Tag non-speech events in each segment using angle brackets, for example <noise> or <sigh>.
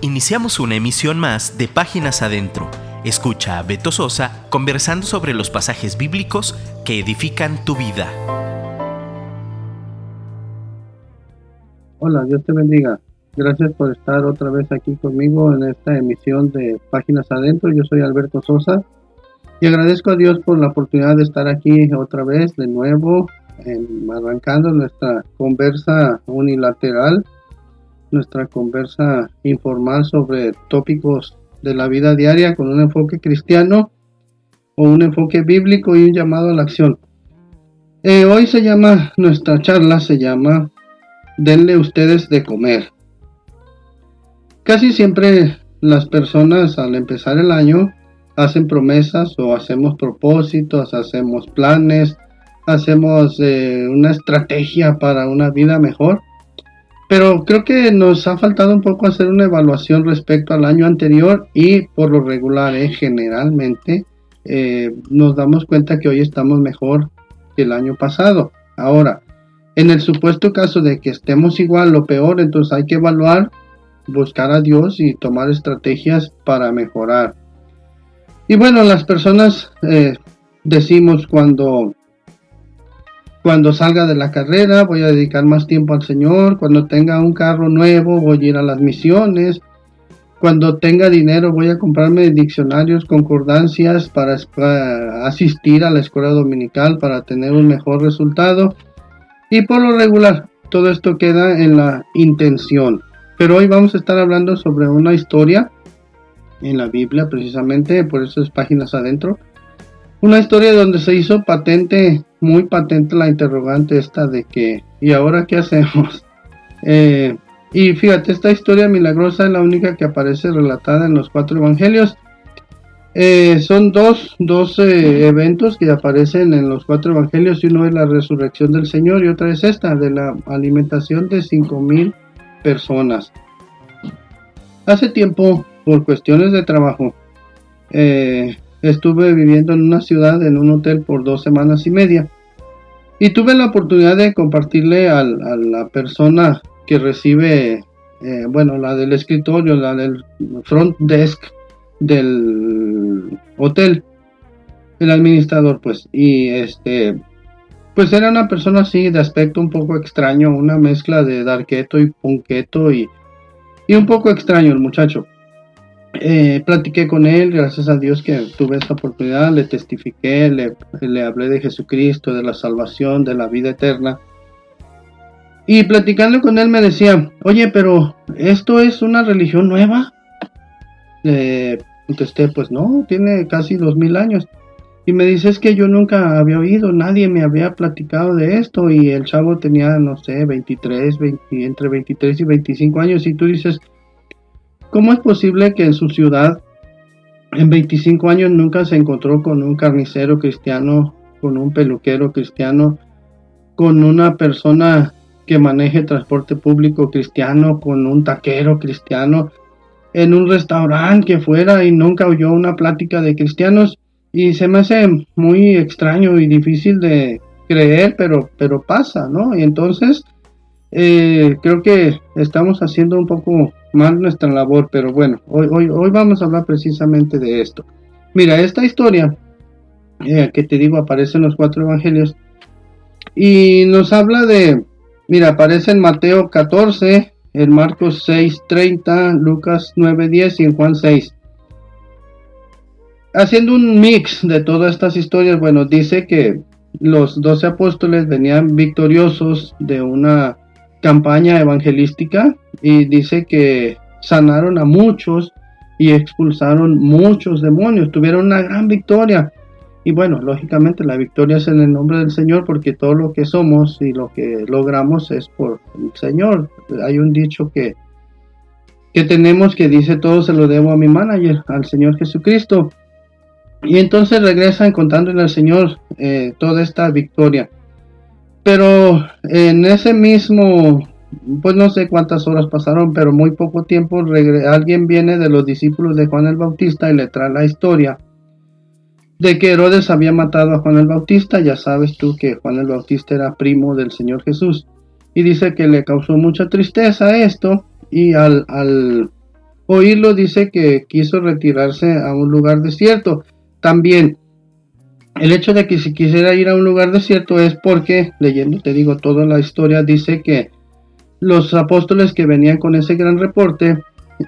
Iniciamos una emisión más de Páginas Adentro. Escucha a Beto Sosa conversando sobre los pasajes bíblicos que edifican tu vida. Hola, Dios te bendiga. Gracias por estar otra vez aquí conmigo en esta emisión de Páginas Adentro. Yo soy Alberto Sosa y agradezco a Dios por la oportunidad de estar aquí otra vez de nuevo, arrancando nuestra conversa unilateral nuestra conversa informal sobre tópicos de la vida diaria con un enfoque cristiano o un enfoque bíblico y un llamado a la acción. Eh, hoy se llama, nuestra charla se llama Denle ustedes de comer. Casi siempre las personas al empezar el año hacen promesas o hacemos propósitos, hacemos planes, hacemos eh, una estrategia para una vida mejor pero creo que nos ha faltado un poco hacer una evaluación respecto al año anterior y por lo regular, eh, generalmente, eh, nos damos cuenta que hoy estamos mejor que el año pasado. Ahora, en el supuesto caso de que estemos igual o peor, entonces hay que evaluar, buscar a Dios y tomar estrategias para mejorar. Y bueno, las personas eh, decimos cuando cuando salga de la carrera voy a dedicar más tiempo al Señor. Cuando tenga un carro nuevo voy a ir a las misiones. Cuando tenga dinero voy a comprarme diccionarios, concordancias para, asistir a la escuela dominical para tener un mejor resultado. Y por lo regular, todo esto queda en la intención. Pero hoy vamos a estar hablando sobre una historia en la Biblia precisamente, por eso es páginas adentro. Una historia donde se hizo patente muy patente la interrogante esta de que, ¿y ahora qué hacemos? <laughs> Eh, y fíjate, esta historia milagrosa es la única que aparece relatada en los cuatro evangelios. Eh, son dos, dos eh, eventos que aparecen en los cuatro evangelios y uno es la resurrección del Señor y otra es esta, de la alimentación de cinco mil personas. Hace tiempo, por cuestiones de trabajo, Estuve viviendo en una ciudad, en un hotel por dos semanas y media. Y tuve la oportunidad de compartirle a la persona que recibe, eh, bueno, la del escritorio, la del front desk del hotel, el administrador, pues. Y este, pues era una persona así de aspecto un poco extraño, una mezcla de darqueto y punqueto y, y un poco extraño el muchacho. Eh, platiqué con él, gracias a Dios que tuve esta oportunidad, le testifiqué, le, le, hablé de Jesucristo, de la salvación, de la vida eterna. Y platicando con él me decía, oye, pero ¿esto es una religión nueva? Le contesté, pues no, tiene casi dos mil años. Y me dice, es que yo nunca había oído, nadie me había platicado de esto. Y el chavo tenía, no sé, 23, entre 23 y 25 años. Y tú dices, ¿Cómo es posible que en su ciudad en 25 años nunca se encontró con un carnicero cristiano, con un peluquero cristiano, con una persona que maneje transporte público cristiano, con un taquero cristiano, en un restaurante que fuera y nunca oyó una plática de cristianos? Y se me hace muy extraño y difícil de creer, pero, pero pasa, ¿no? Y entonces eh, creo que estamos haciendo un poco mal nuestra labor, pero bueno, hoy, hoy, hoy vamos a hablar precisamente de esto. Mira, esta historia eh, que te digo aparece en los cuatro evangelios y nos habla de, mira, aparece en Mateo 14, en Marcos 6, 30, Lucas 9, 10 y en Juan 6. Haciendo un mix de todas estas historias, bueno, dice que los doce apóstoles venían victoriosos de una campaña evangelística y dice que sanaron a muchos y expulsaron muchos demonios, tuvieron una gran victoria. Y bueno, lógicamente la victoria es en el nombre del Señor porque todo lo que somos y lo que logramos es por el Señor. Hay un dicho que, que tenemos que dice todo se lo debo a mi manager, al Señor Jesucristo. Y entonces regresan contándole al Señor eh, toda esta victoria. Pero en ese mismo, pues no sé cuántas horas pasaron, pero muy poco tiempo, alguien viene de los discípulos de Juan el Bautista y le trae la historia de que Herodes había matado a Juan el Bautista. Ya sabes tú que Juan el Bautista era primo del Señor Jesús. Y dice que le causó mucha tristeza esto y al, al, oírlo dice que quiso retirarse a un lugar desierto. También el hecho de que si quisiera ir a un lugar desierto es porque, leyendo, te digo, toda la historia dice que los apóstoles que venían con ese gran reporte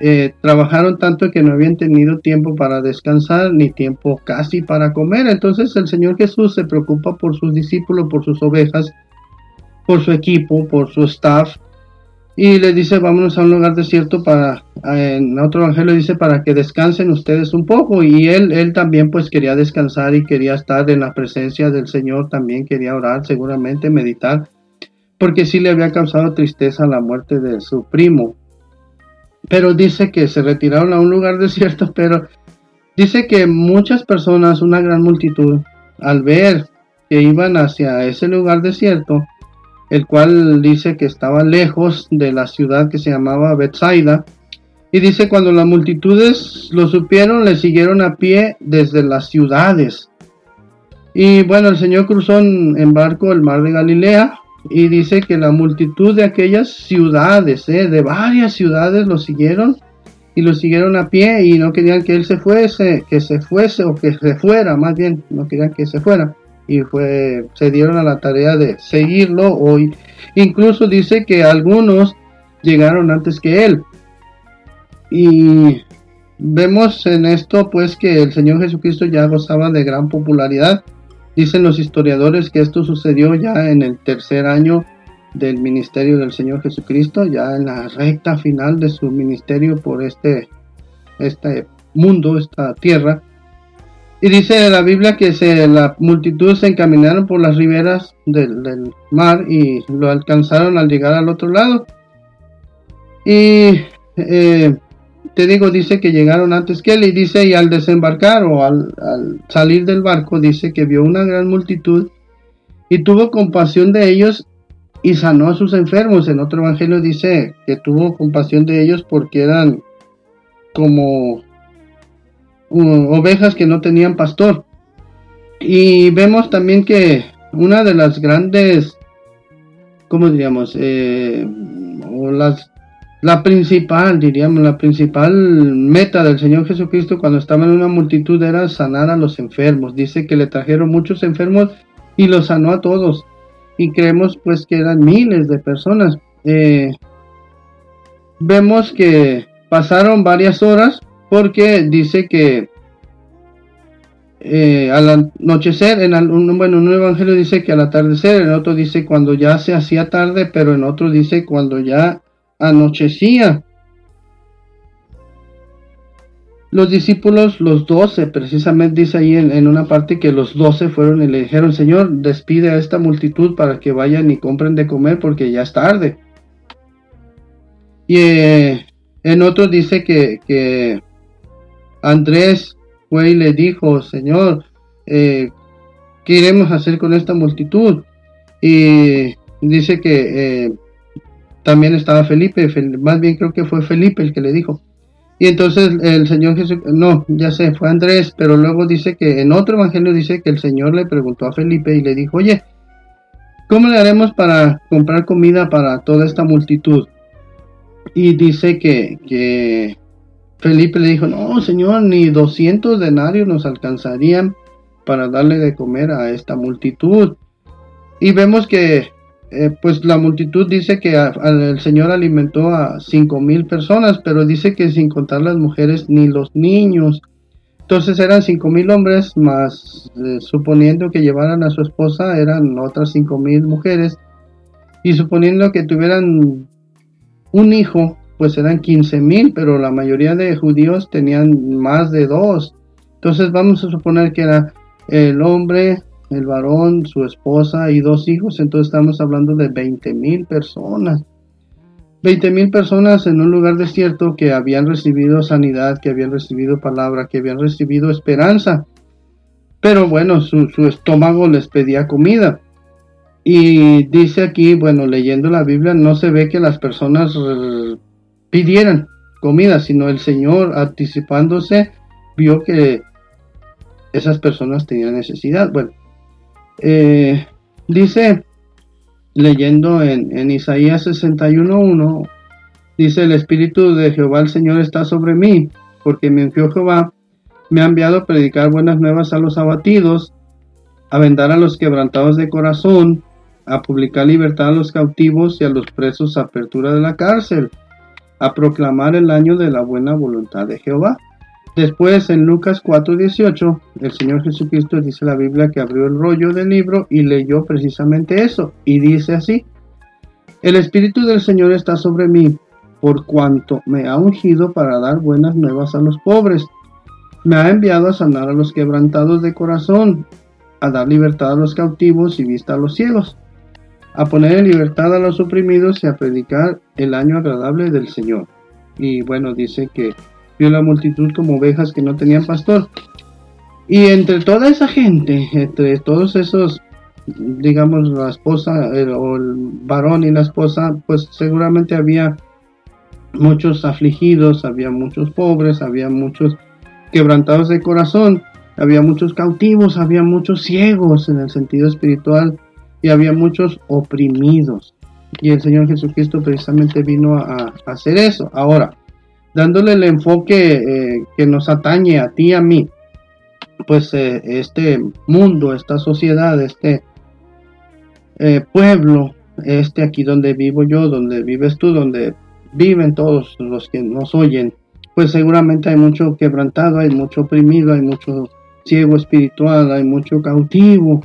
eh, trabajaron tanto que no habían tenido tiempo para descansar ni tiempo casi para comer. Entonces el Señor Jesús se preocupa por sus discípulos, por sus ovejas, por su equipo, por su staff. Y le dice, vámonos a un lugar desierto para, en otro evangelio dice, para que descansen ustedes un poco. Y él, él también pues quería descansar y quería estar en la presencia del Señor, también quería orar, seguramente meditar, porque sí le había causado tristeza la muerte de su primo. Pero dice que se retiraron a un lugar <laughs> desierto, pero dice que muchas personas, una gran multitud, al ver que iban hacia ese lugar desierto, el cual dice que estaba lejos de la ciudad que se llamaba Bethsaida. Y dice cuando las multitudes lo supieron, le siguieron a pie desde las ciudades. Y bueno, el Señor cruzó en, barco el mar de Galilea y dice que la multitud de aquellas ciudades, eh, de varias ciudades, lo siguieron y lo siguieron a pie y no querían que él se fuese, que se fuese o que se fuera, más bien, no querían que se fuera y fue, se dieron a la tarea de seguirlo. Hoy incluso dice que algunos llegaron antes que él. Y vemos en esto pues que el Señor Jesucristo ya gozaba de gran popularidad. Dicen los historiadores que esto sucedió ya en el tercer año del ministerio del Señor Jesucristo, ya en la recta final de su ministerio por este, este mundo, esta tierra. Y dice la Biblia que se, la multitud se encaminaron por las riberas del, mar y lo alcanzaron al llegar al otro lado. Y eh, te digo, dice que llegaron antes que él y dice, y al desembarcar o al, al salir del barco, dice que vio una gran multitud y tuvo compasión de ellos y sanó a sus enfermos. En otro evangelio dice que tuvo compasión de ellos porque eran como ovejas que no tenían pastor. Y vemos también que una de las grandes, ¿cómo diríamos? Eh, o las, la principal, diríamos, la principal meta del Señor Jesucristo cuando estaba en una multitud era sanar a los enfermos. Dice que le trajeron muchos enfermos y los sanó a todos. Y creemos pues que eran miles de personas. Eh, vemos que pasaron varias horas porque dice que eh, al anochecer, en un, bueno, un evangelio dice que al atardecer, en otro dice cuando ya se hacía tarde, pero en otro dice cuando ya anochecía. Los discípulos, los doce, precisamente dice ahí en, una parte que los doce fueron y le dijeron, Señor, despide a esta multitud para que vayan y compren de comer porque ya es tarde. Y eh, en otro dice que, que Andrés fue y le dijo, Señor, eh, ¿qué iremos a hacer con esta multitud? Y dice que eh, también estaba Felipe, más bien creo que fue Felipe el que le dijo. Y entonces el Señor Jesús, no, ya sé, fue Andrés, pero luego dice que en otro evangelio dice que el Señor le preguntó a Felipe y le dijo, oye, ¿cómo le haremos para comprar comida para toda esta multitud? Y dice que, que Felipe le dijo, no, señor, ni 200 denarios nos alcanzarían para darle de comer a esta multitud. Y vemos que, eh, pues la multitud dice que el Señor alimentó a cinco mil personas, pero dice que sin contar las mujeres ni los niños. Entonces eran cinco mil hombres, más eh, suponiendo que llevaran a su esposa, eran otras cinco mil mujeres. Y suponiendo que tuvieran un hijo, pues eran 15 mil, pero la mayoría de judíos tenían más de dos. Entonces vamos a suponer que era el hombre, el varón, su esposa y dos hijos, entonces estamos hablando de 20 mil personas. 20 mil personas en un lugar desierto que habían recibido sanidad, que habían recibido palabra, que habían recibido esperanza. Pero bueno, su, su estómago les pedía comida. Y dice aquí, bueno, leyendo la Biblia, no se ve que las personas pidieran comida, sino el Señor anticipándose vio que esas personas tenían necesidad. Bueno, eh, dice, leyendo en, en Isaías 61.1, Dice el Espíritu de Jehová el Señor está sobre mí, porque me envió Jehová, me ha enviado a predicar buenas nuevas a los abatidos, a vendar a los quebrantados de corazón, a publicar libertad a los cautivos y a los presos apertura de la cárcel, a proclamar el año de la buena voluntad de Jehová. Después en Lucas 4:18, el Señor Jesucristo dice la Biblia que abrió el rollo del libro y leyó precisamente eso, y dice así, el Espíritu del Señor está sobre mí, por cuanto me ha ungido para dar buenas nuevas a los pobres. Me ha enviado a sanar a los quebrantados de corazón, a dar libertad a los cautivos y vista a los ciegos, a poner en libertad a los oprimidos y a predicar el año agradable del Señor. Y bueno, dice que vio la multitud como ovejas que no tenían pastor. Y entre toda esa gente, entre todos esos, digamos, la esposa o el varón y la esposa, pues seguramente había muchos afligidos, había muchos pobres, había muchos quebrantados de corazón, había muchos cautivos, había muchos ciegos en el sentido espiritual y había muchos oprimidos. Y el Señor Jesucristo precisamente vino a, hacer eso. Ahora, dándole el enfoque eh, que nos atañe a ti y a mí, pues eh, este mundo, esta sociedad, este eh, pueblo, este aquí donde vivo yo, donde vives tú, donde viven todos los que nos oyen, pues seguramente hay mucho quebrantado, hay mucho oprimido, hay mucho ciego espiritual, hay mucho cautivo.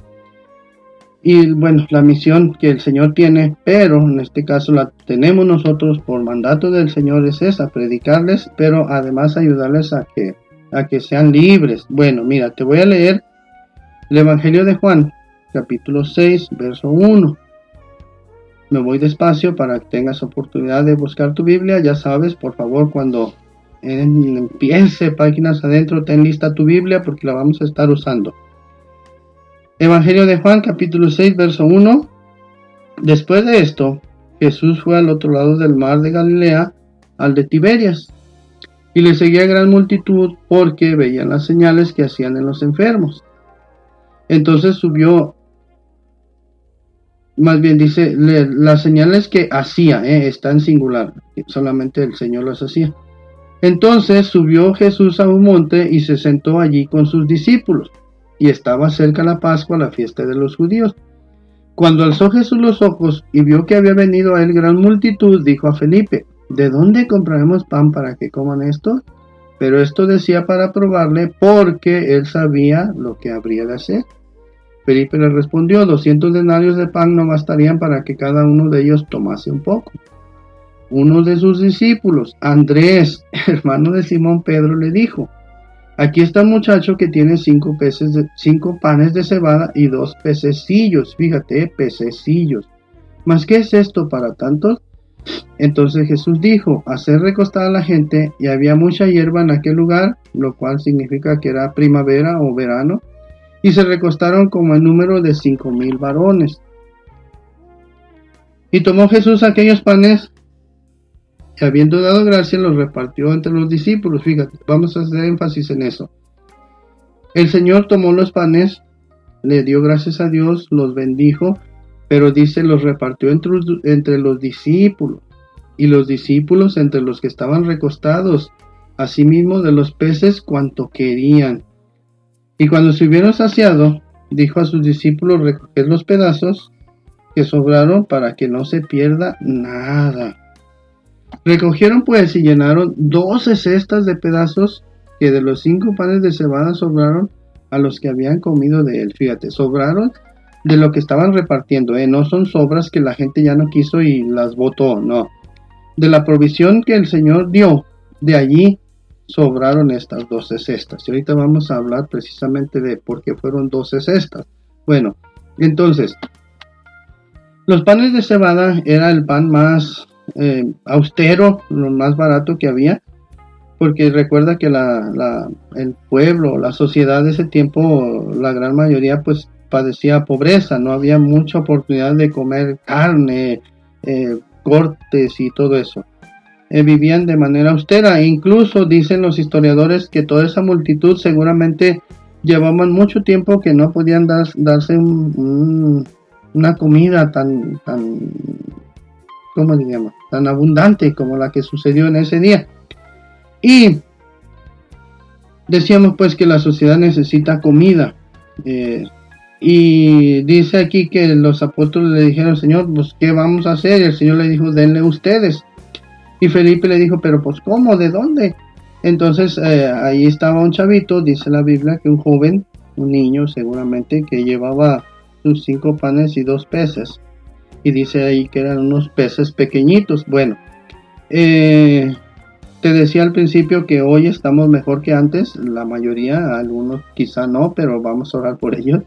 Y bueno, la misión que el Señor tiene, pero en este caso la tenemos nosotros por mandato del Señor es esa, predicarles, pero además ayudarles a que, a que sean libres. Bueno, mira, te voy a leer el Evangelio de Juan, capítulo 6, verso 1. Me voy despacio para que tengas oportunidad de buscar tu Biblia. Ya sabes, por favor, cuando empiece páginas adentro, ten lista tu Biblia porque la vamos a estar usando. Evangelio de Juan, capítulo 6, verso 1. Después de esto, Jesús fue al otro lado del mar de Galilea, al de Tiberias, y le seguía gran multitud porque veían las señales que hacían en los enfermos. Entonces subió más bien dice, las señales que hacía, eh, está singular, solamente el Señor las hacía. Entonces subió Jesús a un monte y se sentó allí con sus discípulos, y estaba cerca la Pascua, la fiesta de los judíos. Cuando alzó Jesús los ojos y vio que había venido a él gran multitud, dijo a Felipe, ¿de dónde compraremos pan para que coman esto? Pero esto decía para probarle porque él sabía lo que habría de hacer. Felipe le respondió, 200 denarios de pan no bastarían para que cada uno de ellos tomase un poco. Uno de sus discípulos, Andrés, <laughs> hermano de Simón Pedro, le dijo, aquí está un muchacho que tiene cinco, peces de, cinco panes de cebada y dos pececillos, fíjate, pececillos. ¿Mas qué es esto para tantos? Entonces Jesús dijo, hacer recostar a la gente, y había mucha hierba en aquel lugar, lo cual significa que era primavera o verano, y se recostaron como el número de cinco mil varones. Y tomó Jesús aquellos panes y habiendo dado gracia los repartió entre los discípulos. Fíjate, vamos a hacer énfasis en eso. El Señor tomó los panes, le dio gracias a Dios, los bendijo, pero dice los repartió entre, entre los discípulos y los discípulos entre los que estaban recostados, asimismo de los peces cuanto querían. Y cuando se hubieron saciado, dijo a sus discípulos recoger los pedazos que sobraron para que no se pierda nada. Recogieron pues y llenaron doce cestas de pedazos que de los cinco panes de cebada sobraron a los que habían comido de él. Fíjate, sobraron de lo que estaban repartiendo, ¿eh? no son sobras que la gente ya no quiso y las botó, no. De la provisión que el Señor dio, de allí sobraron estas 12 cestas. Y ahorita vamos a hablar precisamente de por qué fueron 12 cestas. Bueno, entonces, los panes de cebada era el pan más eh, austero, lo más barato que había, porque recuerda que la, el pueblo, la sociedad de ese tiempo, la gran mayoría pues padecía pobreza, no había mucha oportunidad de comer carne, eh, cortes y todo eso. Eh, vivían de manera austera. E incluso dicen los historiadores que toda esa multitud seguramente llevaban mucho tiempo que no podían darse una comida tan, tan ¿cómo diríamos? Tan abundante como la que sucedió en ese día. Y decíamos pues que la sociedad necesita comida. Eh, y dice aquí que los apóstoles le dijeron, Señor, pues ¿qué vamos a hacer? Y el Señor le dijo, denle ustedes. Y Felipe le dijo, pero pues ¿cómo? ¿De dónde? Entonces eh, ahí estaba un chavito, dice la Biblia, que un joven, un niño seguramente, que llevaba sus cinco panes y dos peces. Y dice ahí que eran unos peces pequeñitos. Bueno, eh, te decía al principio que hoy estamos mejor que antes, la mayoría, algunos quizá no, pero vamos a orar por ellos.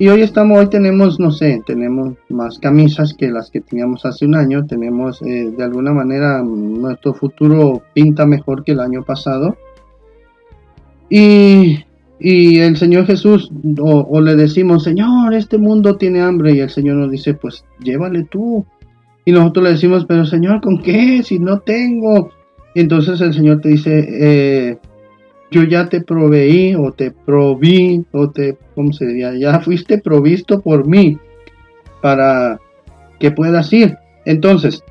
Y hoy estamos, hoy tenemos, no sé, tenemos más camisas que las que teníamos hace un año, tenemos eh, de alguna manera nuestro futuro pinta mejor que el año pasado. Y, el Señor Jesús, o, le decimos, Señor, este mundo tiene hambre, y el Señor nos dice, pues llévale tú. Y nosotros le decimos, pero Señor, ¿con qué? Si no tengo. Y entonces el Señor te dice, eh, yo ya te proveí o te proví o te, ¿cómo se diría? Ya fuiste provisto por mí para que puedas ir. Entonces,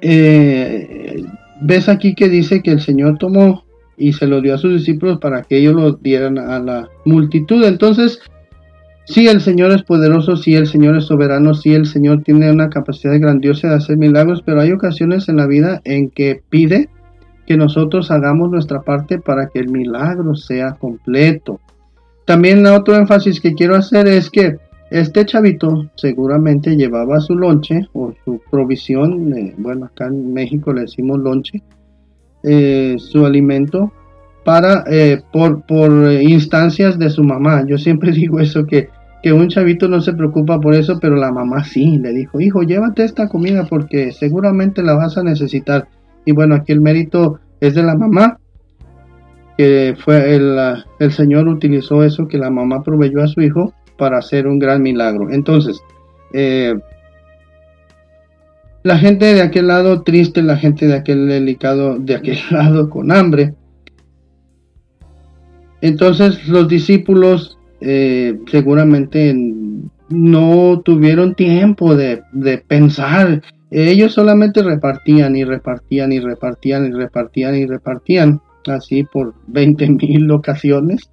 eh, ves aquí que dice que el Señor tomó y se lo dio a sus discípulos para que ellos lo dieran a la multitud. Entonces, si el Señor es poderoso, si el Señor es soberano, si el Señor tiene una capacidad grandiosa de hacer milagros, pero hay ocasiones en la vida en que pide que nosotros hagamos nuestra parte para que el milagro sea completo. También otro énfasis que quiero hacer es que este chavito seguramente llevaba su lonche o su provisión, bueno, acá en México le decimos lonche, eh, su alimento para eh, por, por instancias de su mamá. Yo siempre <laughs> digo eso que, que un chavito no se preocupa por eso, pero la mamá sí, le dijo, hijo, llévate esta comida porque seguramente la vas a necesitar. Y bueno, aquí el mérito es de la mamá, que fue el, el Señor utilizó eso que la mamá proveyó a su hijo para hacer un gran milagro. Entonces, eh, la gente de aquel lado triste, la gente de aquel delicado, de aquel <laughs> lado con hambre. Entonces los discípulos eh, seguramente no tuvieron tiempo de, de pensar ellos solamente repartían y repartían y repartían y repartían y repartían, así por 20 mil ocasiones.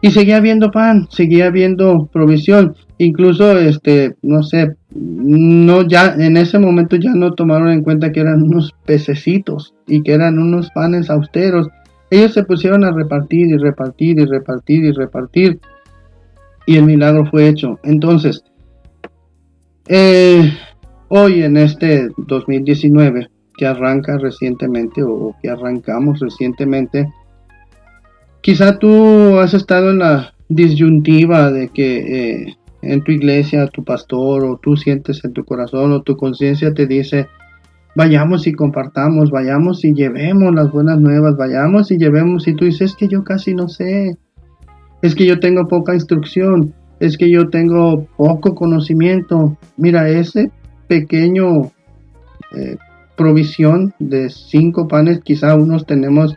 Y seguía habiendo pan, seguía habiendo provisión. Incluso, este, no sé, no ya, en ese momento ya no tomaron en cuenta que eran unos pececitos y que eran unos panes austeros. Ellos se pusieron a repartir y repartir y repartir y repartir. Y el milagro fue hecho. Entonces, eh, Hoy en este 2019 que arranca recientemente o que arrancamos recientemente, quizá tú has estado en la disyuntiva de que eh, en tu iglesia tu pastor o tú sientes en tu corazón o tu conciencia te dice, vayamos y compartamos, vayamos y llevemos las buenas nuevas, vayamos y llevemos y tú dices, es que yo casi no sé, es que yo tengo poca instrucción, es que yo tengo poco conocimiento. Mira, ese pequeño eh, provisión de cinco panes, quizá unos tenemos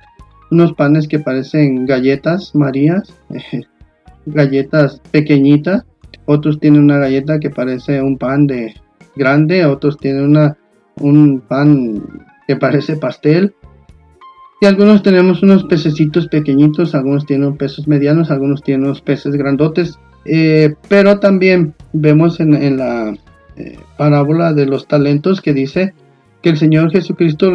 unos panes que parecen galletas marías, <laughs> galletas pequeñitas, otros tienen una galleta que parece un pan de grande, otros tienen una, un pan que parece pastel. Y algunos tenemos unos pececitos pequeñitos, algunos tienen peces medianos, algunos tienen unos peces grandotes. Eh, pero también vemos en la eh, parábola de los talentos que dice que el Señor Jesucristo,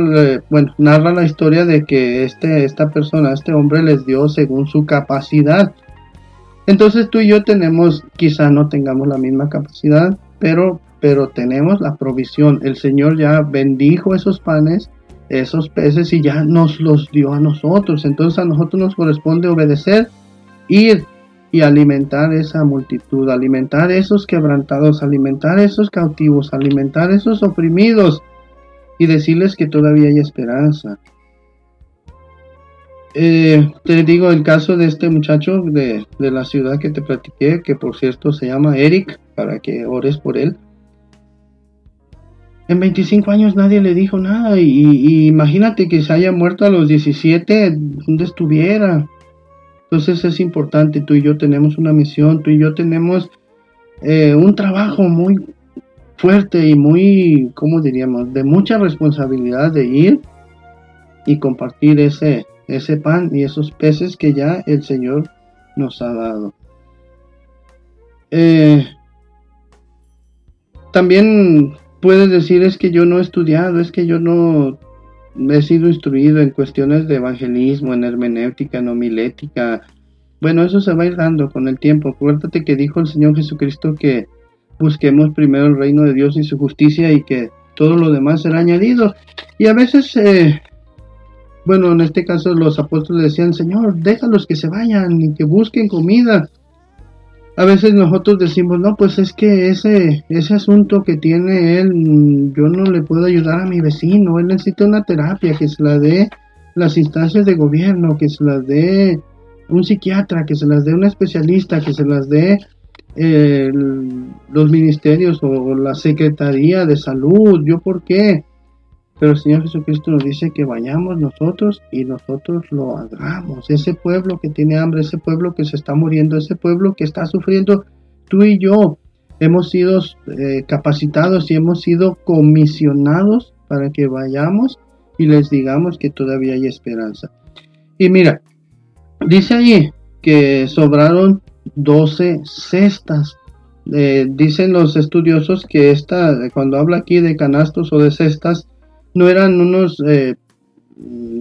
bueno, narra la historia de que este, esta persona, este hombre les dio según su capacidad. Entonces tú y yo tenemos, quizá no tengamos la misma capacidad, pero, pero tenemos la provisión. El Señor ya bendijo esos panes, esos peces y ya nos los dio a nosotros. Entonces a nosotros nos corresponde obedecer, ir y alimentar esa multitud, alimentar esos quebrantados, alimentar esos cautivos, alimentar esos oprimidos y decirles que todavía hay esperanza. Eh, te digo el caso de este muchacho de, la ciudad que te platiqué, que por cierto se llama Eric, para que ores por él. En 25 años nadie le dijo nada y, imagínate que se haya muerto a los 17, ¿dónde estuviera? Entonces es importante, tú y yo tenemos una misión, tú y yo tenemos eh, un trabajo muy fuerte y muy, ¿cómo diríamos?, de mucha responsabilidad de ir y compartir ese, ese pan y esos peces que ya el Señor nos ha dado. Eh, también puedes decir es que yo no he estudiado, es que yo no he sido instruido en cuestiones de evangelismo, en hermenéutica, en homilética. Bueno, eso se va a ir dando con el tiempo. Acuérdate que dijo el Señor Jesucristo que busquemos primero el reino de Dios y su justicia y que todo lo demás será añadido. Y a veces eh, bueno, en este caso los apóstoles decían, Señor, déjalos que se vayan y que busquen comida. A veces nosotros decimos, no, pues es que ese, ese asunto que tiene él, yo no le puedo ayudar a mi vecino, él necesita una terapia, que se la dé las instancias de gobierno, que se las dé un psiquiatra, que se las dé un especialista, que se las dé eh, los ministerios o la Secretaría de Salud, yo por qué. Pero el Señor Jesucristo nos dice que vayamos nosotros y nosotros lo hagamos. Ese pueblo que tiene hambre, ese pueblo que se está muriendo, ese pueblo que está sufriendo, tú y yo hemos sido eh, capacitados y hemos sido comisionados para que vayamos y les digamos que todavía hay esperanza. Y mira, dice allí que sobraron 12 cestas. Eh, dicen los estudiosos que esta, cuando habla aquí de canastos o de cestas, no eran unos eh,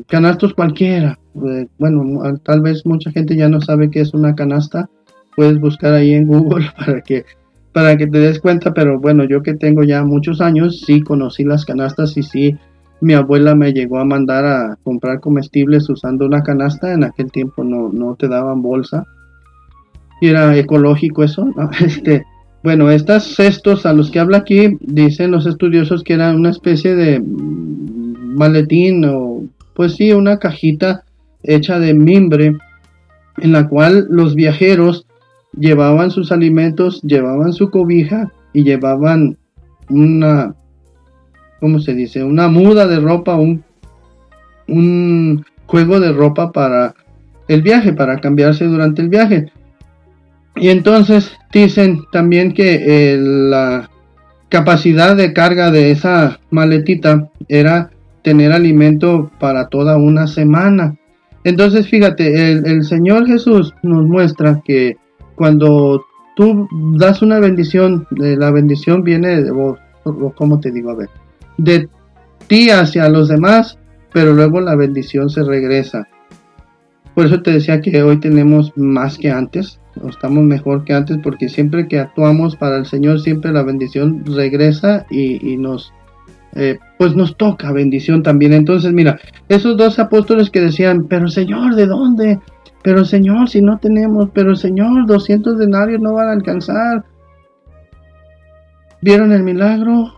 canastos cualquiera. Eh, bueno, tal vez mucha gente ya no sabe qué es una canasta. Puedes buscar ahí en Google <laughs> para que para que te des cuenta, pero bueno, yo que tengo ya muchos años, sí conocí las canastas y sí, mi abuela me llegó a mandar a comprar comestibles usando una canasta, en aquel tiempo no, no te daban bolsa, y era ecológico eso, <laughs> este, bueno, estos cestos a los que habla aquí, dicen los estudiosos que eran una especie de maletín o, pues sí, una cajita hecha de mimbre en la cual los viajeros llevaban sus alimentos, llevaban su cobija y llevaban una, ¿cómo se dice? Una muda de ropa, un, un juego de ropa para el viaje, para cambiarse durante el viaje. Y entonces dicen también que eh, la capacidad de carga de esa maletita era tener alimento para toda una semana. Entonces, fíjate, el, Señor Jesús nos muestra que cuando tú das una bendición, eh, la bendición viene de vos, ¿cómo te digo? A ver, de ti hacia los demás, pero luego la bendición se regresa. Por eso te decía que hoy tenemos más que antes, estamos mejor que antes porque siempre que actuamos para el Señor siempre la bendición regresa y, nos eh, pues nos toca bendición también. Entonces mira esos dos apóstoles que decían pero Señor de dónde pero Señor si no tenemos pero Señor 200 denarios no van a alcanzar vieron el milagro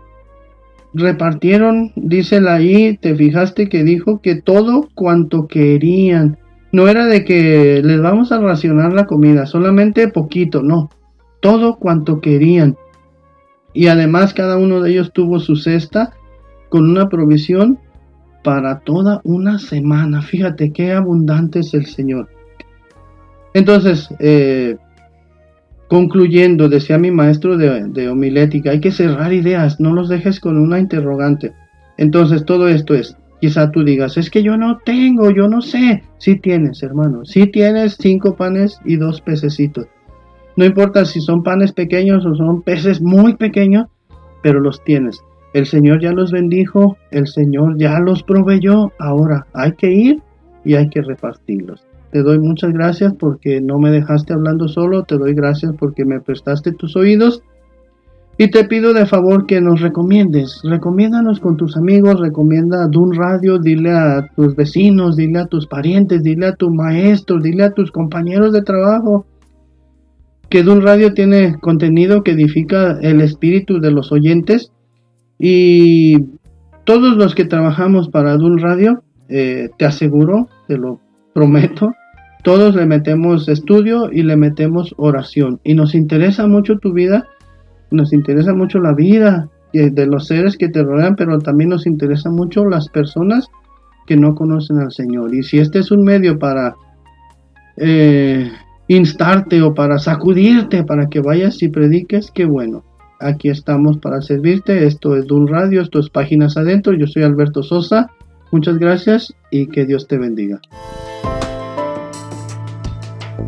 repartieron dice ahí te fijaste que dijo que todo cuanto querían no era de que les vamos a racionar la comida, solamente poquito, no, todo cuanto querían. Y además cada uno de ellos tuvo su cesta con una provisión para toda una semana. Fíjate qué abundante es el Señor. Entonces, eh, concluyendo, decía mi maestro de, de homilética, hay que cerrar ideas, no los dejes con una interrogante. Entonces, todo esto es, Quizá tú digas, es que yo no tengo, yo no sé. Sí tienes, hermano. Sí tienes cinco panes y dos pececitos. No importa si son panes pequeños o son peces muy pequeños, pero los tienes. El Señor ya los bendijo, el Señor ya los proveyó. Ahora hay que ir y hay que repartirlos. Te doy muchas gracias porque no me dejaste hablando solo. Te doy gracias porque me prestaste tus oídos y te pido de favor que nos recomiendes, recomiéndanos con tus amigos, recomienda a Dun Radio, dile a tus vecinos, dile a tus parientes, dile a tu maestro, dile a tus compañeros de trabajo que Dun Radio tiene contenido que edifica el espíritu de los oyentes. Y todos los que trabajamos para Dun Radio, eh, te aseguro, te lo prometo, todos le metemos estudio y le metemos oración. Y nos interesa mucho tu vida nos interesa mucho la vida de los seres que te rodean, pero también nos interesa mucho las personas que no conocen al Señor. Y si este es un medio para eh, instarte o para sacudirte, para que vayas y prediques, qué bueno. aquí estamos para servirte. Esto es Dun Radio, esto es Páginas Adentro. Yo soy Alberto Sosa. Muchas gracias y que Dios te bendiga.